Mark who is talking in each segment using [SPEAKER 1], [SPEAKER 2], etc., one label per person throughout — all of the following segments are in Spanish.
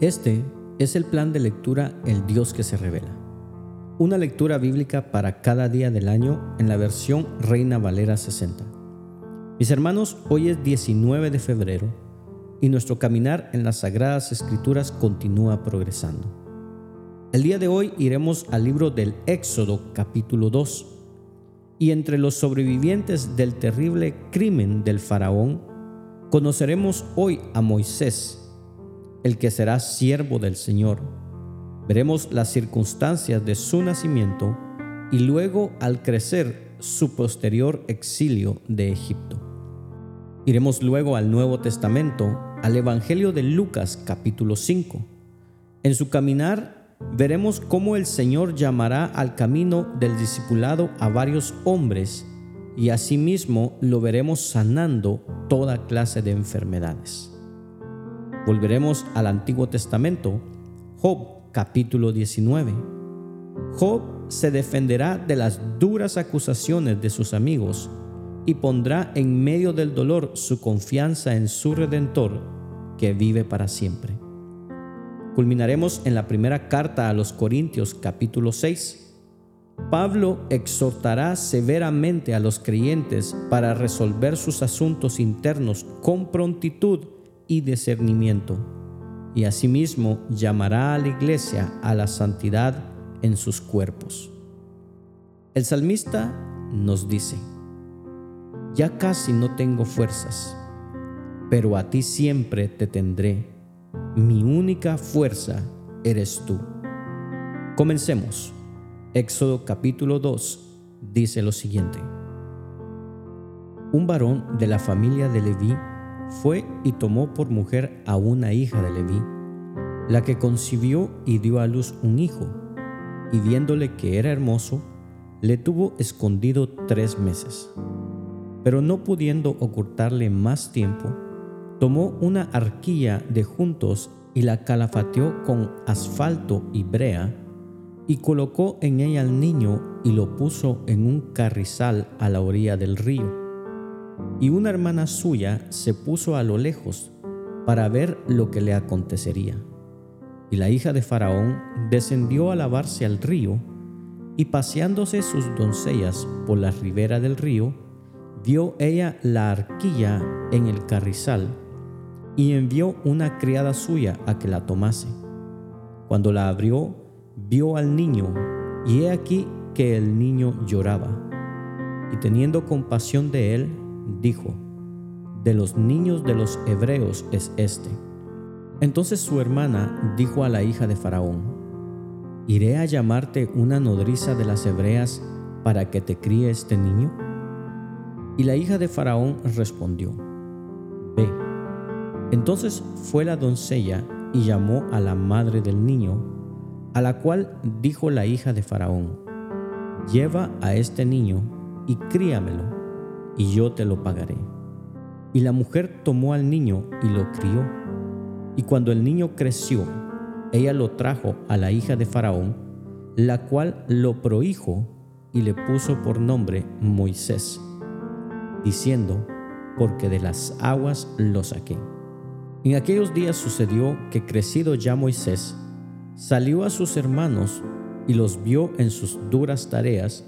[SPEAKER 1] Este es el plan de lectura El Dios que se revela. Una lectura bíblica para cada día del año en la versión Reina Valera 60. Mis hermanos, hoy es 19 de febrero y nuestro caminar en las Sagradas Escrituras continúa progresando. El día de hoy iremos al libro del Éxodo capítulo 2 y entre los sobrevivientes del terrible crimen del faraón, conoceremos hoy a Moisés, el que será siervo del Señor. Veremos las circunstancias de su nacimiento y luego al crecer su posterior exilio de Egipto. Iremos luego al Nuevo Testamento, al Evangelio de Lucas capítulo 5. En su caminar veremos cómo el Señor llamará al camino del discipulado a varios hombres y asimismo lo veremos sanando toda clase de enfermedades. Volveremos al Antiguo Testamento, Job capítulo 19. Job se defenderá de las duras acusaciones de sus amigos y pondrá en medio del dolor su confianza en su Redentor que vive para siempre. Culminaremos en la primera carta a los Corintios capítulo 6. Pablo exhortará severamente a los creyentes para resolver sus asuntos internos con prontitud y discernimiento, y asimismo llamará a la iglesia a la santidad en sus cuerpos. El salmista nos dice, ya casi no tengo fuerzas, pero a ti siempre te tendré. Mi única fuerza eres tú. Comencemos. Éxodo capítulo 2 dice lo siguiente. Un varón de la familia de Leví fue y tomó por mujer a una hija de Leví, la que concibió y dio a luz un hijo, y viéndole que era hermoso, le tuvo escondido tres meses. Pero no pudiendo ocultarle más tiempo, tomó una arquilla de juntos y la calafateó con asfalto y brea, y colocó en ella al niño y lo puso en un carrizal a la orilla del río y una hermana suya se puso a lo lejos para ver lo que le acontecería. Y la hija de Faraón descendió a lavarse al río, y paseándose sus doncellas por la ribera del río, vio ella la arquilla en el carrizal, y envió una criada suya a que la tomase. Cuando la abrió, vio al niño, y he aquí que el niño lloraba. Y teniendo compasión de él, dijo, de los niños de los hebreos es este. Entonces su hermana dijo a la hija de Faraón, ¿iré a llamarte una nodriza de las hebreas para que te críe este niño? Y la hija de Faraón respondió, Ve. Entonces fue la doncella y llamó a la madre del niño, a la cual dijo la hija de Faraón, Lleva a este niño y críamelo y yo te lo pagaré. Y la mujer tomó al niño y lo crió. Y cuando el niño creció, ella lo trajo a la hija de Faraón, la cual lo prohijo y le puso por nombre Moisés, diciendo, porque de las aguas lo saqué. En aquellos días sucedió que crecido ya Moisés, salió a sus hermanos y los vio en sus duras tareas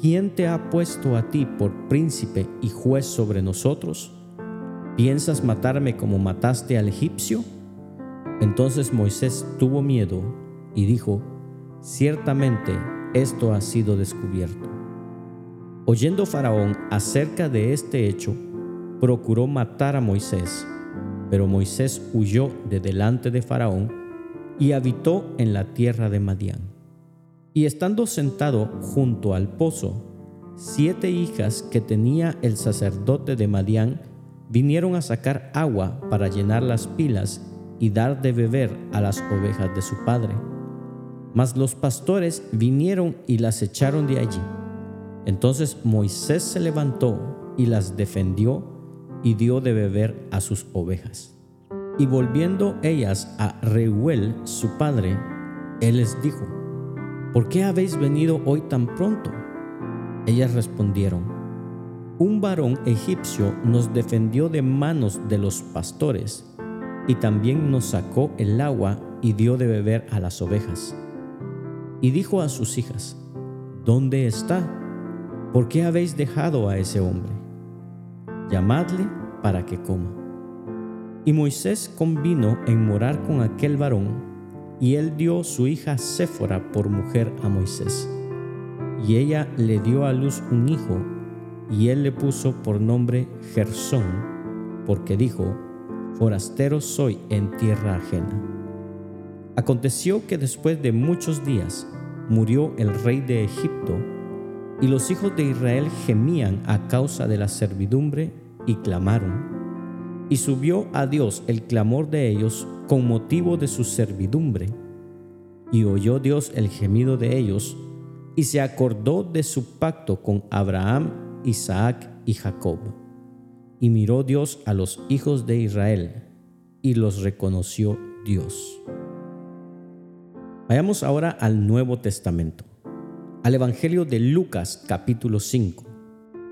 [SPEAKER 1] ¿quién te ha puesto a ti por príncipe y juez sobre nosotros? ¿Piensas matarme como mataste al egipcio? Entonces Moisés tuvo miedo y dijo, ciertamente esto ha sido descubierto. Oyendo Faraón acerca de este hecho, procuró matar a Moisés, pero Moisés huyó de delante de Faraón y habitó en la tierra de Madián. Y estando sentado junto al pozo, siete hijas que tenía el sacerdote de Madián vinieron a sacar agua para llenar las pilas y dar de beber a las ovejas de su padre. Mas los pastores vinieron y las echaron de allí. Entonces Moisés se levantó y las defendió y dio de beber a sus ovejas. Y volviendo ellas a Reuel, su padre, él les dijo, ¿por qué habéis venido hoy tan pronto? Ellas respondieron, un varón egipcio nos defendió de manos de los pastores y también nos sacó el agua y dio de beber a las ovejas. Y dijo a sus hijas, ¿dónde está? ¿Por qué habéis dejado a ese hombre? Llamadle para que coma. Y Moisés convino en morar con aquel varón, y él dio su hija Séfora por mujer a Moisés. Y ella le dio a luz un hijo, y él le puso por nombre Gersón, porque dijo, forastero soy en tierra ajena. Aconteció que después de muchos días murió el rey de Egipto, y los hijos de Israel gemían a causa de la servidumbre y clamaron. Y subió a Dios el clamor de ellos con motivo de su servidumbre. Y oyó Dios el gemido de ellos, y se acordó de su pacto con Abraham, Isaac y Jacob. Y miró Dios a los hijos de Israel, y los reconoció Dios. Vayamos ahora al Nuevo Testamento, al Evangelio de Lucas capítulo 5.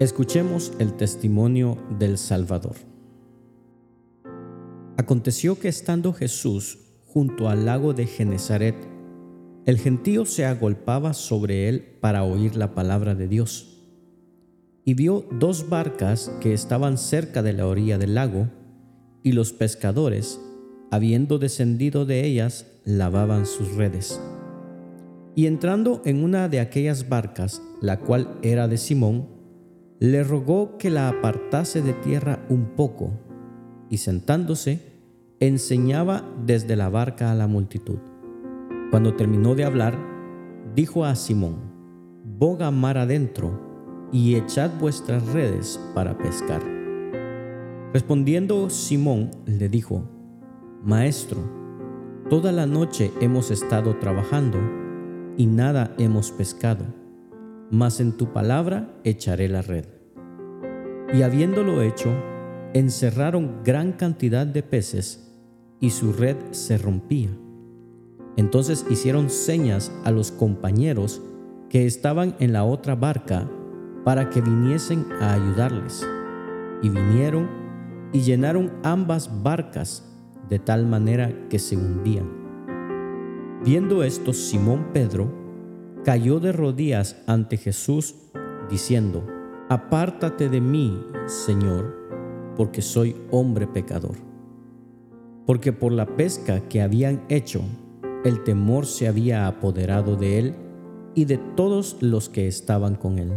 [SPEAKER 1] Escuchemos el testimonio del Salvador. Aconteció que estando Jesús junto al lago de Genezaret, el gentío se agolpaba sobre él para oír la palabra de Dios y vio dos barcas que estaban cerca de la orilla del lago, y los pescadores, habiendo descendido de ellas, lavaban sus redes. Y entrando en una de aquellas barcas, la cual era de Simón, le rogó que la apartase de tierra un poco, y sentándose, enseñaba desde la barca a la multitud. Cuando terminó de hablar, dijo a Simón, boga mar adentro, y echad vuestras redes para pescar. Respondiendo Simón le dijo, Maestro, toda la noche hemos estado trabajando y nada hemos pescado, mas en tu palabra echaré la red. Y habiéndolo hecho, encerraron gran cantidad de peces y su red se rompía. Entonces hicieron señas a los compañeros que estaban en la otra barca para que viniesen a ayudarles. Y vinieron y llenaron ambas barcas de tal manera que se hundían. Viendo esto, Simón Pedro cayó de rodillas ante Jesús, diciendo, Apártate de mí, Señor, porque soy hombre pecador. Porque por la pesca que habían hecho, el temor se había apoderado de él y de todos los que estaban con él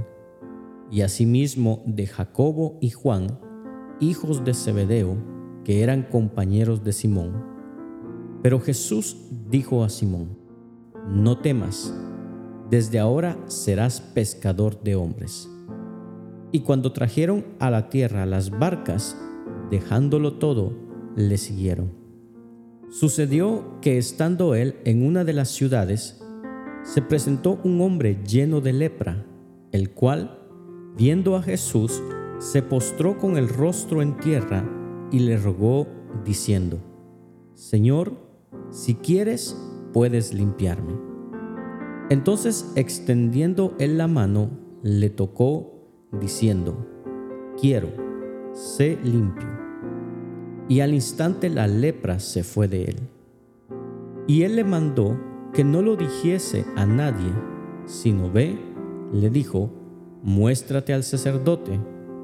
[SPEAKER 1] y asimismo de Jacobo y Juan, hijos de Zebedeo, que eran compañeros de Simón. Pero Jesús dijo a Simón, No temas, desde ahora serás pescador de hombres. Y cuando trajeron a la tierra las barcas, dejándolo todo, le siguieron. Sucedió que estando él en una de las ciudades, se presentó un hombre lleno de lepra, el cual, Viendo a Jesús, se postró con el rostro en tierra y le rogó, diciendo, Señor, si quieres, puedes limpiarme. Entonces, extendiendo él la mano, le tocó, diciendo, Quiero, sé limpio. Y al instante la lepra se fue de él. Y él le mandó que no lo dijese a nadie, sino ve, le dijo, muéstrate al sacerdote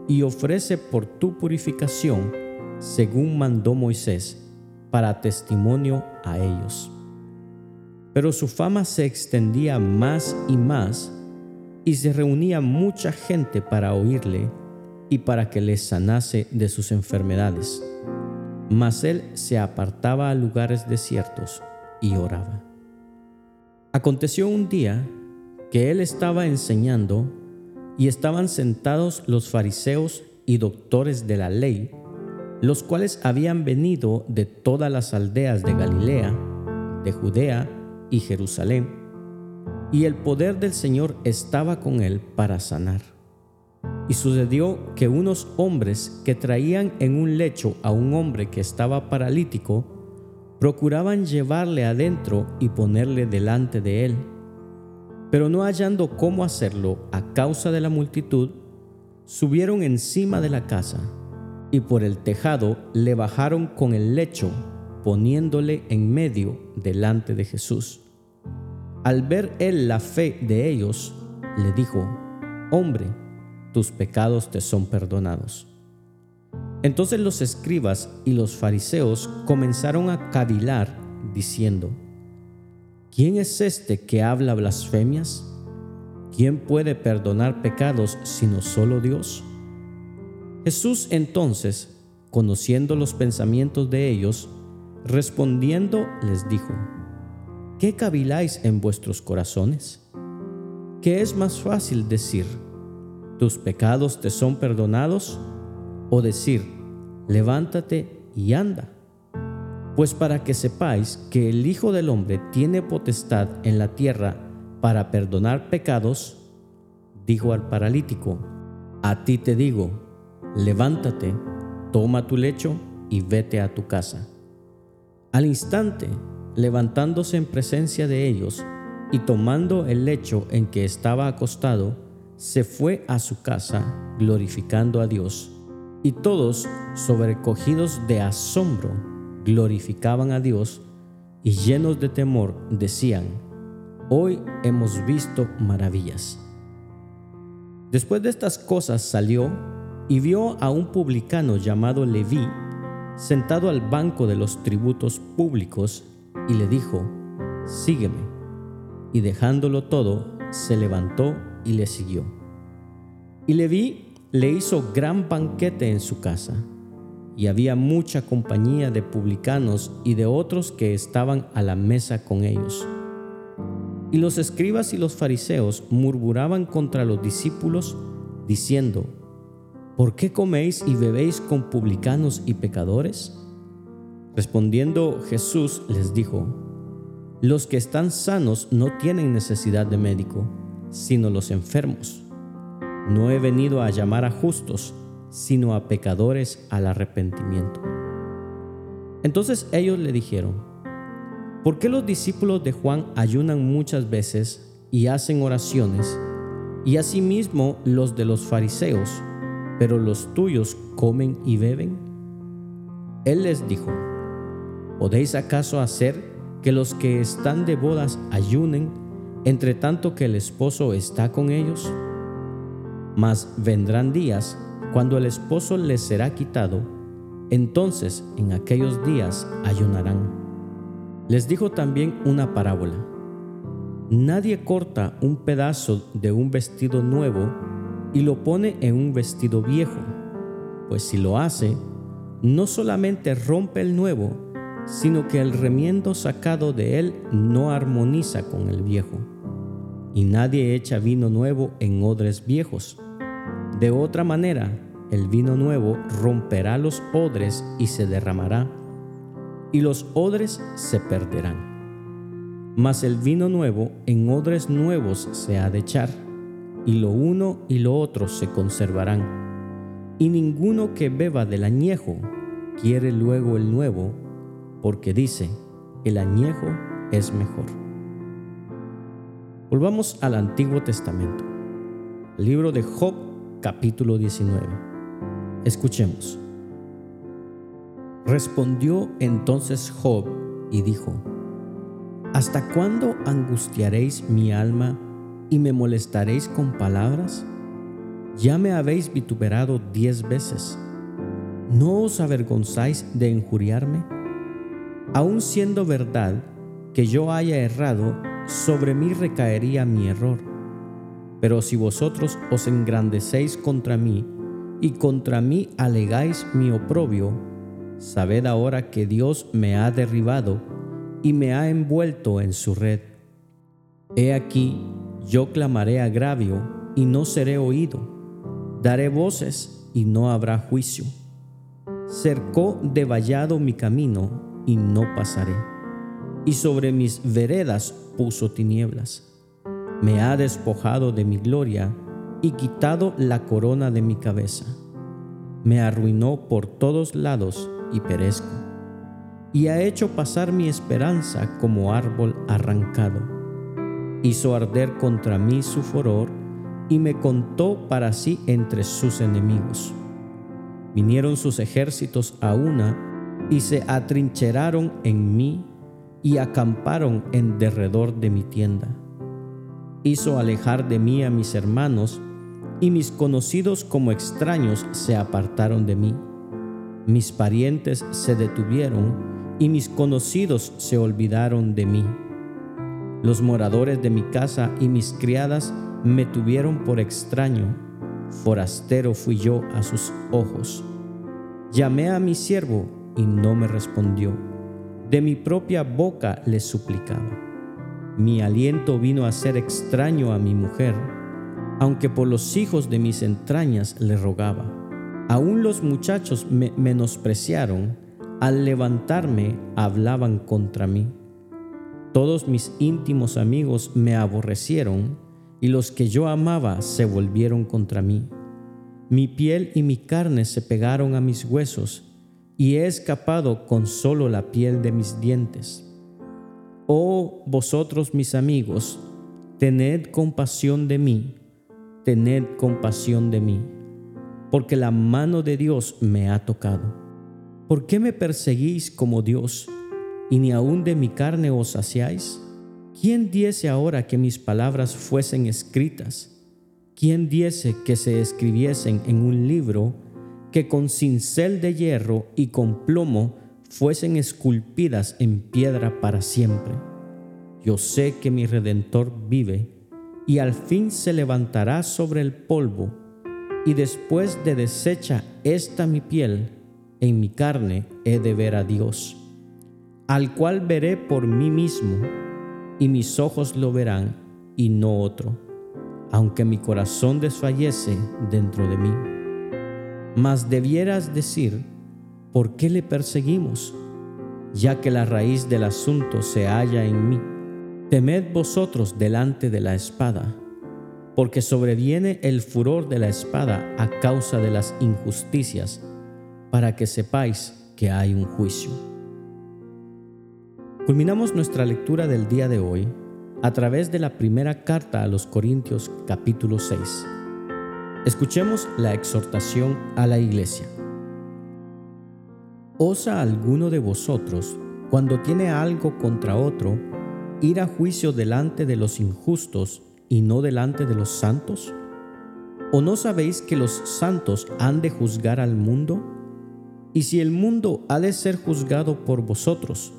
[SPEAKER 1] y ofrece por tu purificación, según mandó Moisés, para testimonio a ellos. Pero su fama se extendía más y más, y se reunía mucha gente para oírle y para que les sanase de sus enfermedades. Mas él se apartaba a lugares desiertos y oraba. Aconteció un día que él estaba enseñando y estaban sentados los fariseos y doctores de la ley, los cuales habían venido de todas las aldeas de Galilea, de Judea y Jerusalén, y el poder del Señor estaba con él para sanar. Y sucedió que unos hombres que traían en un lecho a un hombre que estaba paralítico, procuraban llevarle adentro y ponerle delante de él. Pero no hallando cómo hacerlo a causa de la multitud, subieron encima de la casa y por el tejado le bajaron con el lecho, poniéndole en medio delante de Jesús. Al ver él la fe de ellos, le dijo, Hombre, tus pecados te son perdonados. Entonces los escribas y los fariseos comenzaron a cavilar, diciendo, ¿quién es este que habla blasfemias? ¿Quién puede perdonar pecados sino solo Dios? Jesús entonces, conociendo los pensamientos de ellos, respondiendo les dijo, ¿qué caviláis en vuestros corazones? ¿Qué es más fácil decir, tus pecados te son perdonados? O decir, levántate y anda. Pues para que sepáis que el Hijo del Hombre tiene potestad en la tierra para perdonar pecados, dijo al paralítico, a ti te digo, levántate, toma tu lecho y vete a tu casa. Al instante, levantándose en presencia de ellos y tomando el lecho en que estaba acostado, se fue a su casa glorificando a Dios. Y todos, sobrecogidos de asombro, glorificaban a Dios y llenos de temor decían, hoy hemos visto maravillas. Después de estas cosas salió y vio a un publicano llamado Leví sentado al banco de los tributos públicos y le dijo, sígueme. Y dejándolo todo, se levantó y le siguió. Y Leví le hizo gran banquete en su casa, y había mucha compañía de publicanos y de otros que estaban a la mesa con ellos. Y los escribas y los fariseos murmuraban contra los discípulos, diciendo, ¿por qué coméis y bebéis con publicanos y pecadores? Respondiendo Jesús les dijo, los que están sanos no tienen necesidad de médico, sino los enfermos. No he venido a llamar a justos, sino a pecadores al arrepentimiento. Entonces ellos le dijeron, ¿por qué los discípulos de Juan ayunan muchas veces y hacen oraciones, y asimismo los de los fariseos, pero los tuyos comen y beben? Él les dijo, ¿podéis acaso hacer que los que están de bodas ayunen, entre tanto que el esposo está con ellos? Mas vendrán días cuando el esposo les será quitado, entonces en aquellos días ayunarán. Les dijo también una parábola. Nadie corta un pedazo de un vestido nuevo y lo pone en un vestido viejo, pues si lo hace, no solamente rompe el nuevo, sino que el remiendo sacado de él no armoniza con el viejo. Y nadie echa vino nuevo en odres viejos. De otra manera, el vino nuevo romperá los odres y se derramará, y los odres se perderán. Mas el vino nuevo en odres nuevos se ha de echar y lo uno y lo otro se conservarán. Y ninguno que beba del añejo quiere luego el nuevo, porque dice, el añejo es mejor. Volvamos al Antiguo Testamento, libro de Job capítulo 19. Escuchemos. Respondió entonces Job y dijo, ¿Hasta cuándo angustiaréis mi alma y me molestaréis con palabras? Ya me habéis vituperado diez veces. ¿No os avergonzáis de injuriarme? Aun siendo verdad que yo haya errado, sobre mí recaería mi error. Pero si vosotros os engrandecéis contra mí y contra mí alegáis mi oprobio, sabed ahora que Dios me ha derribado y me ha envuelto en su red. He aquí yo clamaré agravio y no seré oído. Daré voces y no habrá juicio. Cercó de vallado mi camino y no pasaré. Y sobre mis veredas puso tinieblas. me ha despojado de mi gloria y quitado la corona de mi cabeza. Me arruinó por todos lados y perezco, y ha hecho pasar mi esperanza como árbol arrancado. Hizo arder contra mí su furor y me contó para sí entre sus enemigos. Vinieron sus ejércitos a una y se atrincheraron en mí y acamparon en derredor de mi tienda. Hizo alejar de mí a mis hermanos y mis conocidos como extraños se apartaron de mí. Mis parientes se detuvieron y mis conocidos se olvidaron de mí. Los moradores de mi casa y mis criadas me tuvieron por extraño, forastero fui yo a sus ojos. Llamé a mi siervo y no me respondió. De mi propia boca le suplicaba. Mi aliento vino a ser extraño a mi mujer, aunque por los hijos de mis entrañas le rogaba. Aún los muchachos me menospreciaron, al levantarme hablaban contra mí. Todos mis íntimos amigos me aborrecieron, y los que yo amaba se volvieron contra mí. Mi piel y mi carne se pegaron a mis huesos, y he escapado con solo la piel de mis dientes. Oh vosotros mis amigos, tened compasión de mí, tened compasión de mí, porque la mano de Dios me ha tocado. ¿Por qué me perseguís como Dios, y ni aun de mi carne os saciáis? ¿Quién diese ahora que mis palabras fuesen escritas? ¿Quién diese que se escribiesen en un libro que con cincel de hierro y con plomo fuesen esculpidas en piedra para siempre? Yo sé que mi Redentor vive y al fin se levantará sobre el polvo y después de deshecha esta mi piel, en mi carne he de ver a Dios, al cual veré por mí mismo y mis ojos lo verán y no otro, aunque mi corazón desfallece dentro de mí. Mas debieras decir, ¿por qué le perseguimos? Ya que la raíz del asunto se halla en mí. Temed vosotros delante de la espada, porque sobreviene el furor de la espada a causa de las injusticias, para que sepáis que hay un juicio. Culminamos nuestra lectura del día de hoy a través de la primera carta a los Corintios capítulo 6. Escuchemos la exhortación a la iglesia. ¿Osa alguno de vosotros, cuando tiene algo contra otro, ir a juicio delante de los injustos y no delante de los santos? ¿O no sabéis que los santos han de juzgar al mundo? Y si el mundo ha de ser juzgado por vosotros,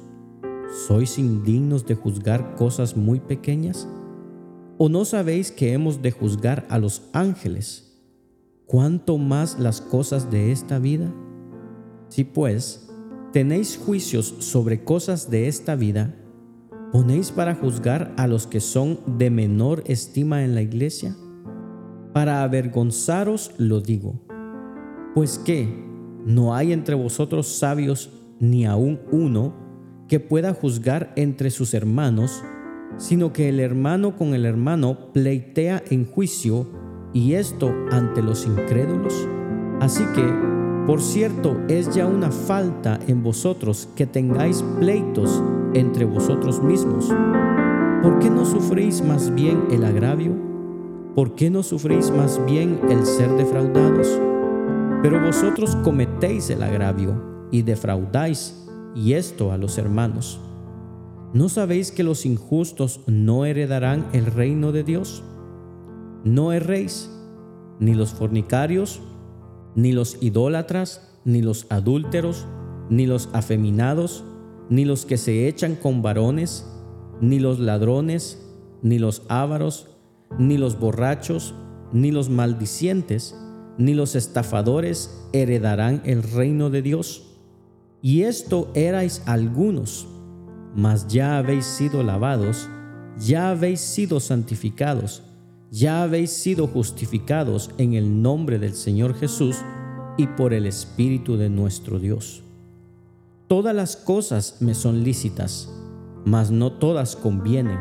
[SPEAKER 1] ¿Sois indignos de juzgar cosas muy pequeñas? ¿O no sabéis que hemos de juzgar a los ángeles? ¿Cuánto más las cosas de esta vida? Si pues tenéis juicios sobre cosas de esta vida, ¿ponéis para juzgar a los que son de menor estima en la iglesia? Para avergonzaros lo digo. Pues que, ¿no hay entre vosotros sabios ni aun uno que pueda juzgar entre sus hermanos, sino que el hermano con el hermano pleitea en juicio y esto ante los incrédulos. Así que, por cierto, es ya una falta en vosotros que tengáis pleitos entre vosotros mismos. ¿Por qué no sufrís más bien el agravio? ¿Por qué no sufrís más bien el ser defraudados? Pero vosotros cometéis el agravio y defraudáis y esto a los hermanos. ¿No sabéis que los injustos no heredarán el reino de Dios? No erréis, ni los fornicarios, ni los idólatras, ni los adúlteros, ni los afeminados, ni los que se echan con varones, ni los ladrones, ni los ávaros, ni los borrachos, ni los maldicientes, ni los estafadores heredarán el reino de Dios. Y esto erais algunos, mas ya habéis sido lavados, ya habéis sido santificados, ya habéis sido justificados en el nombre del Señor Jesús y por el Espíritu de nuestro Dios. Todas las cosas me son lícitas, mas no todas convienen.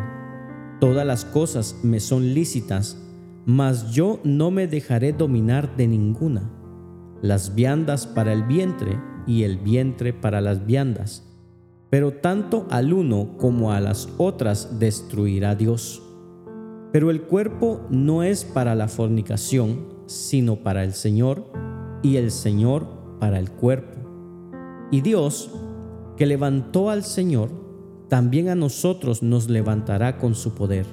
[SPEAKER 1] Todas las cosas me son lícitas, mas yo no me dejaré dominar de ninguna. Las viandas para el vientre y el vientre para las viandas. Pero tanto al uno como a las otras destruirá Dios. Pero el cuerpo no es para la fornicación, sino para el Señor, y el Señor para el cuerpo. Y Dios, que levantó al Señor, también a nosotros nos levantará con su poder.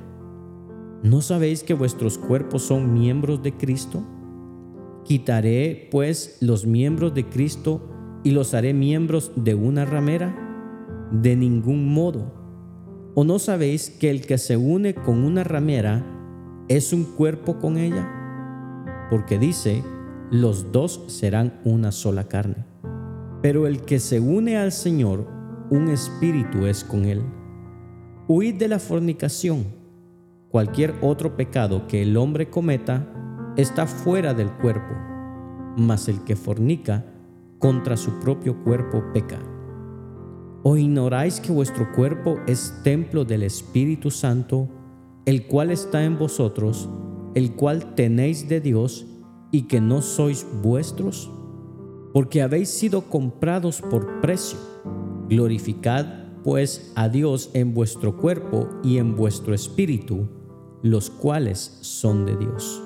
[SPEAKER 1] ¿No sabéis que vuestros cuerpos son miembros de Cristo? ¿Quitaré, pues, los miembros de Cristo y los haré miembros de una ramera? De ningún modo. ¿O no sabéis que el que se une con una ramera es un cuerpo con ella? Porque dice, los dos serán una sola carne. Pero el que se une al Señor, un espíritu es con él. Huid de la fornicación. Cualquier otro pecado que el hombre cometa está fuera del cuerpo, mas el que fornica contra su propio cuerpo peca. ¿O ignoráis que vuestro cuerpo es templo del Espíritu Santo, el cual está en vosotros, el cual tenéis de Dios, y que no sois vuestros? Porque habéis sido comprados por precio Glorificad pues a Dios en vuestro cuerpo y en vuestro espíritu, los cuales son de Dios.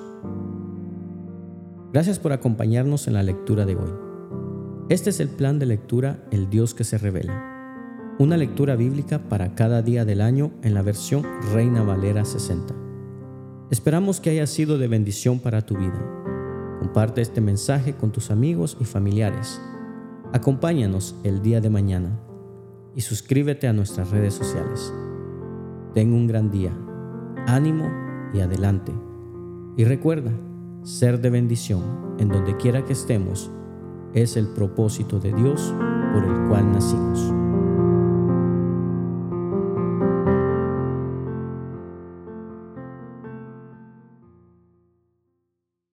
[SPEAKER 1] Gracias por acompañarnos en la lectura de hoy. Este es el plan de lectura El Dios que se revela. Una lectura bíblica para cada día del año en la versión Reina Valera 60. Esperamos que haya sido de bendición para tu vida. Comparte este mensaje con tus amigos y familiares. Acompáñanos el día de mañana y suscríbete a nuestras redes sociales. Ten un gran día, ánimo y adelante. Y recuerda, ser de bendición en donde quiera que estemos es el propósito de Dios por el cual nacimos.